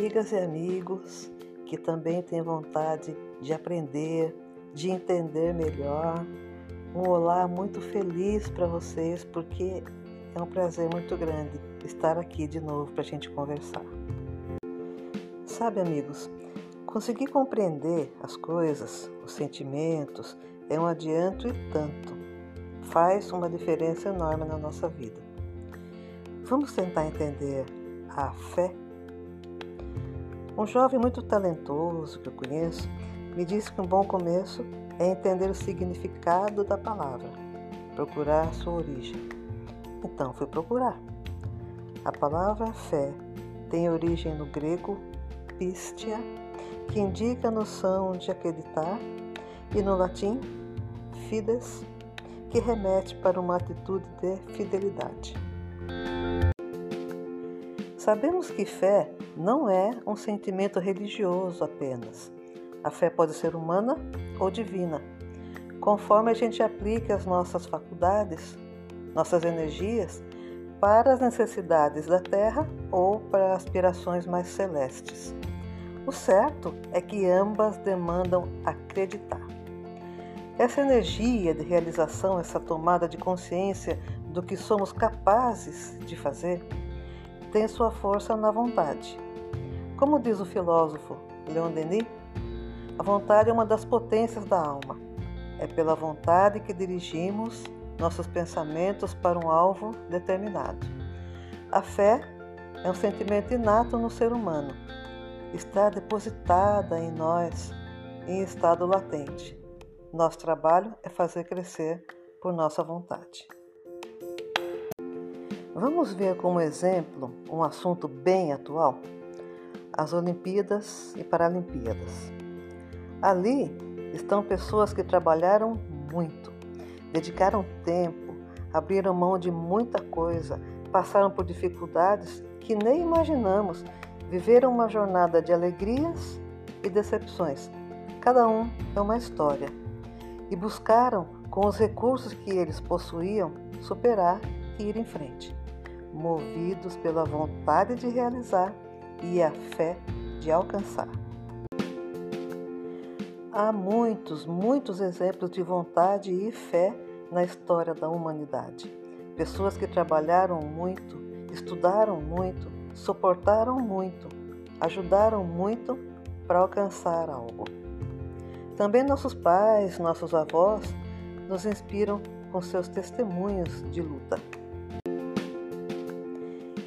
amigas e amigos que também têm vontade de aprender, de entender melhor. Um olá muito feliz para vocês, porque é um prazer muito grande estar aqui de novo para a gente conversar. Sabe, amigos, conseguir compreender as coisas, os sentimentos, é um adianto e tanto. Faz uma diferença enorme na nossa vida. Vamos tentar entender a fé? Um jovem muito talentoso que eu conheço me disse que um bom começo é entender o significado da palavra, procurar sua origem. Então fui procurar. A palavra fé tem origem no grego pistia, que indica a noção de acreditar, e no latim fides, que remete para uma atitude de fidelidade. Sabemos que fé não é um sentimento religioso apenas. A fé pode ser humana ou divina, conforme a gente aplique as nossas faculdades, nossas energias para as necessidades da terra ou para aspirações mais celestes. O certo é que ambas demandam acreditar. Essa energia de realização, essa tomada de consciência do que somos capazes de fazer, tem sua força na vontade. Como diz o filósofo Leon Denis, a vontade é uma das potências da alma. É pela vontade que dirigimos nossos pensamentos para um alvo determinado. A fé é um sentimento inato no ser humano. Está depositada em nós em estado latente. Nosso trabalho é fazer crescer por nossa vontade. Vamos ver como exemplo um assunto bem atual: as Olimpíadas e Paralimpíadas. Ali estão pessoas que trabalharam muito, dedicaram tempo, abriram mão de muita coisa, passaram por dificuldades que nem imaginamos, viveram uma jornada de alegrias e decepções. Cada um é uma história. E buscaram, com os recursos que eles possuíam, superar e ir em frente movidos pela vontade de realizar e a fé de alcançar. Há muitos, muitos exemplos de vontade e fé na história da humanidade. Pessoas que trabalharam muito, estudaram muito, suportaram muito, ajudaram muito para alcançar algo. Também nossos pais, nossos avós nos inspiram com seus testemunhos de luta.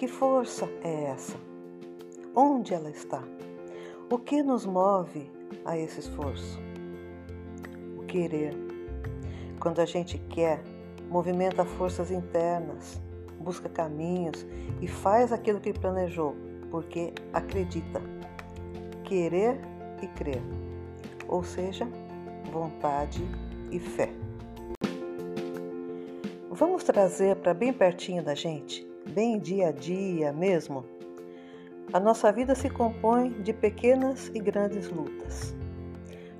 Que força é essa? Onde ela está? O que nos move a esse esforço? O querer. Quando a gente quer, movimenta forças internas, busca caminhos e faz aquilo que planejou, porque acredita. Querer e crer. Ou seja, vontade e fé. Vamos trazer para bem pertinho da gente bem dia a dia mesmo, a nossa vida se compõe de pequenas e grandes lutas.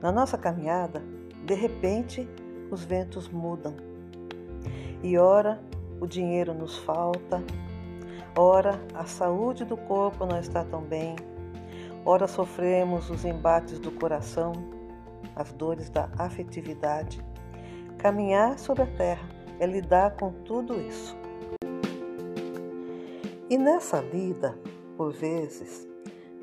Na nossa caminhada, de repente, os ventos mudam. E ora o dinheiro nos falta, ora a saúde do corpo não está tão bem, ora sofremos os embates do coração, as dores da afetividade. Caminhar sobre a terra é lidar com tudo isso. E nessa lida, por vezes,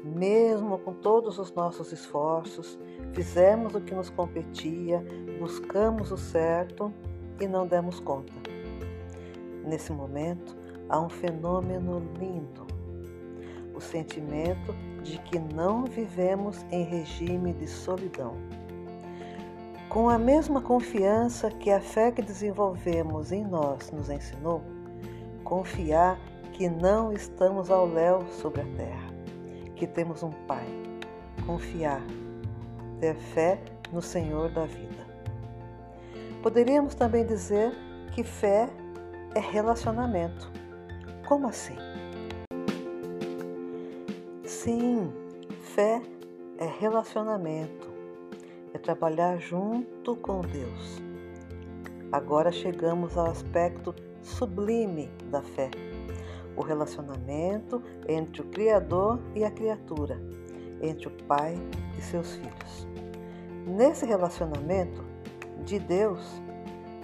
mesmo com todos os nossos esforços, fizemos o que nos competia, buscamos o certo e não demos conta. Nesse momento, há um fenômeno lindo: o sentimento de que não vivemos em regime de solidão. Com a mesma confiança que a fé que desenvolvemos em nós nos ensinou, confiar que não estamos ao léu sobre a terra, que temos um Pai, confiar, ter fé no Senhor da vida. Poderíamos também dizer que fé é relacionamento. Como assim? Sim, fé é relacionamento, é trabalhar junto com Deus. Agora chegamos ao aspecto sublime da fé o relacionamento entre o Criador e a criatura, entre o Pai e seus filhos. Nesse relacionamento de Deus,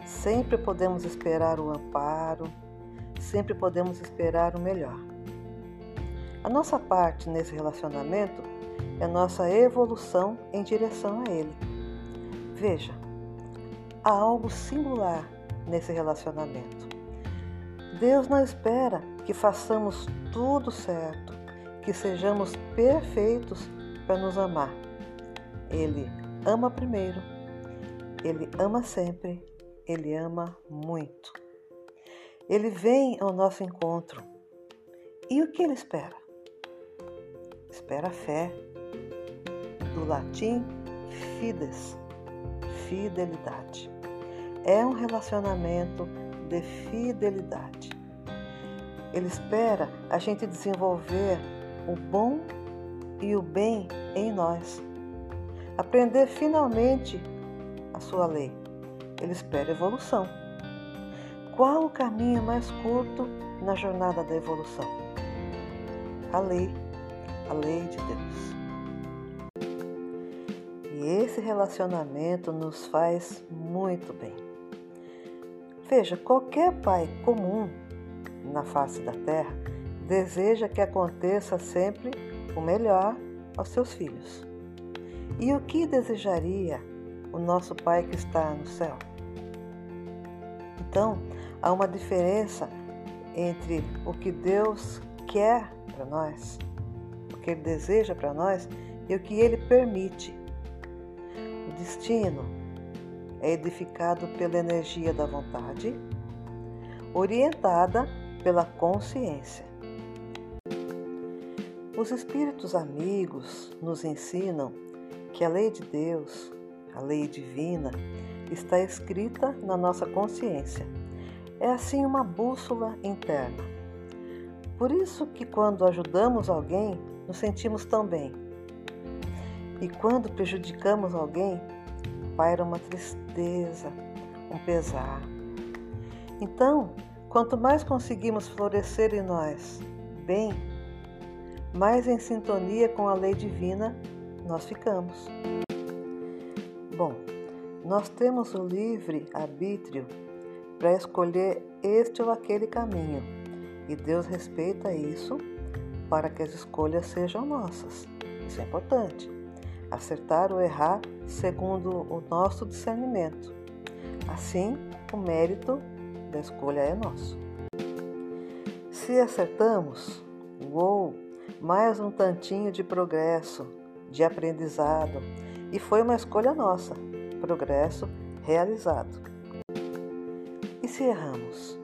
sempre podemos esperar o amparo, sempre podemos esperar o melhor. A nossa parte nesse relacionamento é nossa evolução em direção a Ele. Veja, há algo singular nesse relacionamento. Deus não espera que façamos tudo certo, que sejamos perfeitos para nos amar. Ele ama primeiro, ele ama sempre, ele ama muito. Ele vem ao nosso encontro. E o que ele espera? Espera a fé, do latim fides, fidelidade. É um relacionamento de fidelidade. Ele espera a gente desenvolver o bom e o bem em nós. Aprender finalmente a sua lei. Ele espera evolução. Qual o caminho mais curto na jornada da evolução? A lei, a lei de Deus. E esse relacionamento nos faz muito bem. Veja, qualquer pai comum na face da terra deseja que aconteça sempre o melhor aos seus filhos. E o que desejaria o nosso Pai que está no céu? Então, há uma diferença entre o que Deus quer para nós, o que Ele deseja para nós e o que Ele permite. O destino é edificado pela energia da vontade, orientada pela consciência. Os espíritos amigos nos ensinam que a lei de Deus, a lei divina, está escrita na nossa consciência. É assim uma bússola interna. Por isso que quando ajudamos alguém, nos sentimos tão bem. E quando prejudicamos alguém, paira uma tristeza, um pesar. Então, quanto mais conseguimos florescer em nós bem, mais em sintonia com a lei divina nós ficamos. Bom, nós temos o livre arbítrio para escolher este ou aquele caminho e Deus respeita isso para que as escolhas sejam nossas. Isso é importante. Acertar ou errar segundo o nosso discernimento. Assim, o mérito da escolha é nosso. Se acertamos, uou, mais um tantinho de progresso, de aprendizado, e foi uma escolha nossa, progresso realizado. E se erramos?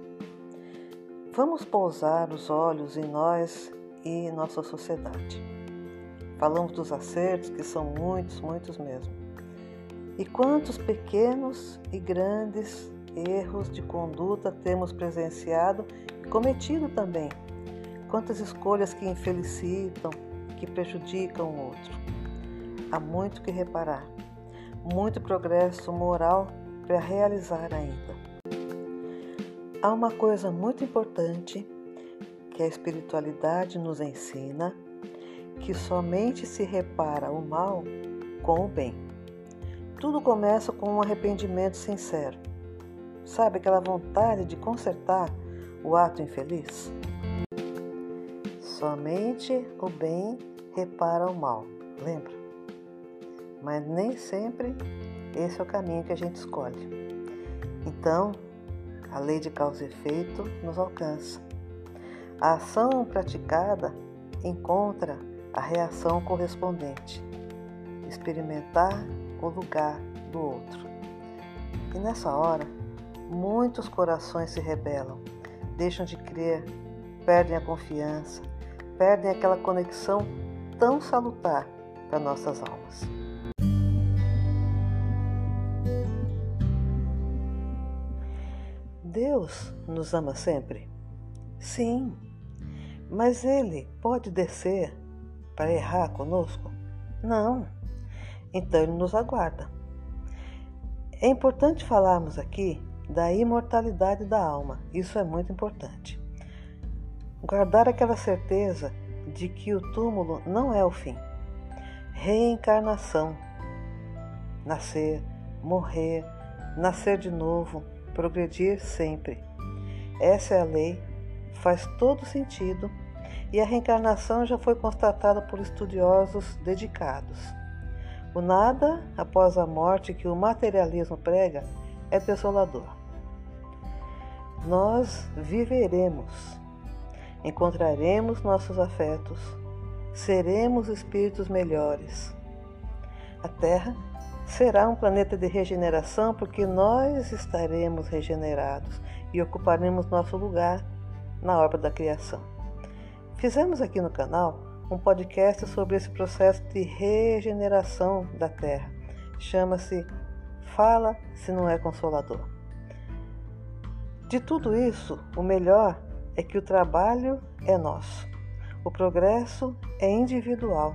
Vamos pousar os olhos em nós e nossa sociedade. Falamos dos acertos, que são muitos, muitos mesmo. E quantos pequenos e grandes erros de conduta temos presenciado e cometido também Quantas escolhas que infelicitam, que prejudicam o outro. Há muito que reparar, muito progresso moral para realizar ainda. Há uma coisa muito importante que a espiritualidade nos ensina, que somente se repara o mal com o bem. Tudo começa com um arrependimento sincero. Sabe aquela vontade de consertar o ato infeliz? Somente o bem repara o mal, lembra? Mas nem sempre esse é o caminho que a gente escolhe. Então, a lei de causa e efeito nos alcança. A ação praticada encontra a reação correspondente. Experimentar o lugar do outro. E nessa hora, muitos corações se rebelam, deixam de crer, perdem a confiança, perdem aquela conexão tão salutar para nossas almas. Deus nos ama sempre? Sim, mas Ele pode descer para errar conosco? Não. Então Ele nos aguarda. É importante falarmos aqui da imortalidade da alma, isso é muito importante. guardar aquela certeza de que o túmulo não é o fim. Reencarnação. Nascer, morrer, nascer de novo, progredir sempre. Essa é a lei, faz todo sentido e a reencarnação já foi constatada por estudiosos dedicados. O nada após a morte que o materialismo prega é desolador. Nós viveremos, encontraremos nossos afetos, seremos espíritos melhores. A Terra será um planeta de regeneração porque nós estaremos regenerados e ocuparemos nosso lugar na obra da criação. Fizemos aqui no canal um podcast sobre esse processo de regeneração da Terra. Chama-se Fala se não é consolador. De tudo isso, o melhor é que o trabalho é nosso. O progresso é individual.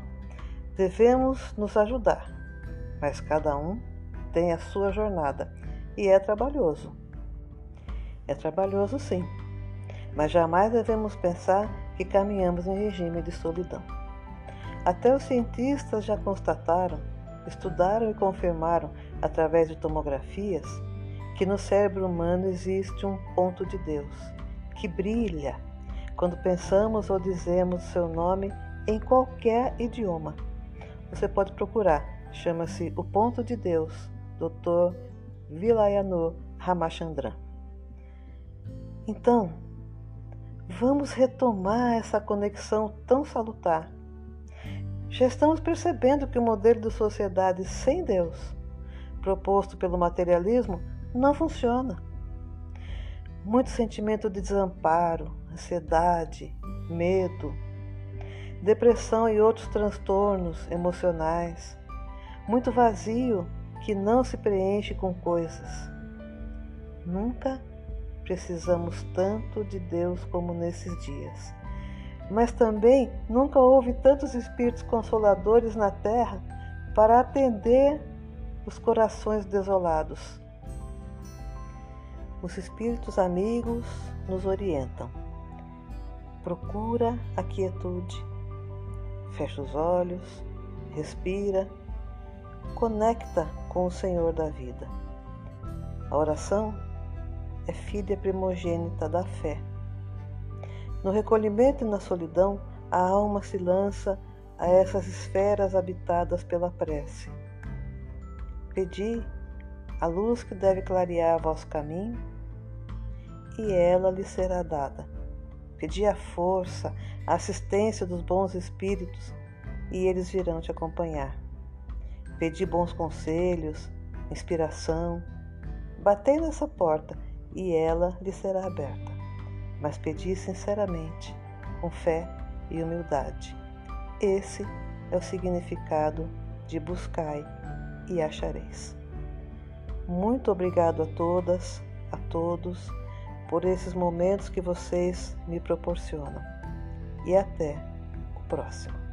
Devemos nos ajudar, mas cada um tem a sua jornada e é trabalhoso. É trabalhoso sim, mas jamais devemos pensar que caminhamos em regime de solidão. Até os cientistas já constataram, estudaram e confirmaram, através de tomografias, que no cérebro humano existe um ponto de Deus que brilha quando pensamos ou dizemos seu nome em qualquer idioma. Você pode procurar, chama-se O Ponto de Deus, Dr. Vilayanu Ramachandran. Então, vamos retomar essa conexão tão salutar. Já estamos percebendo que o modelo de sociedade sem Deus, proposto pelo materialismo, não funciona. Muito sentimento de desamparo, ansiedade, medo, depressão e outros transtornos emocionais, muito vazio que não se preenche com coisas. Nunca precisamos tanto de Deus como nesses dias. Mas também nunca houve tantos espíritos consoladores na terra para atender os corações desolados. Os espíritos amigos nos orientam. Procura a quietude, fecha os olhos, respira, conecta com o Senhor da vida. A oração é filha primogênita da fé. No recolhimento e na solidão, a alma se lança a essas esferas habitadas pela prece. Pedi a luz que deve clarear vosso caminho, e ela lhe será dada. Pedi a força, a assistência dos bons espíritos, e eles virão te acompanhar. Pedi bons conselhos, inspiração. Batei nessa porta e ela lhe será aberta. Mas pedi sinceramente, com fé e humildade. Esse é o significado de buscai e achareis. Muito obrigado a todas, a todos, por esses momentos que vocês me proporcionam. E até o próximo.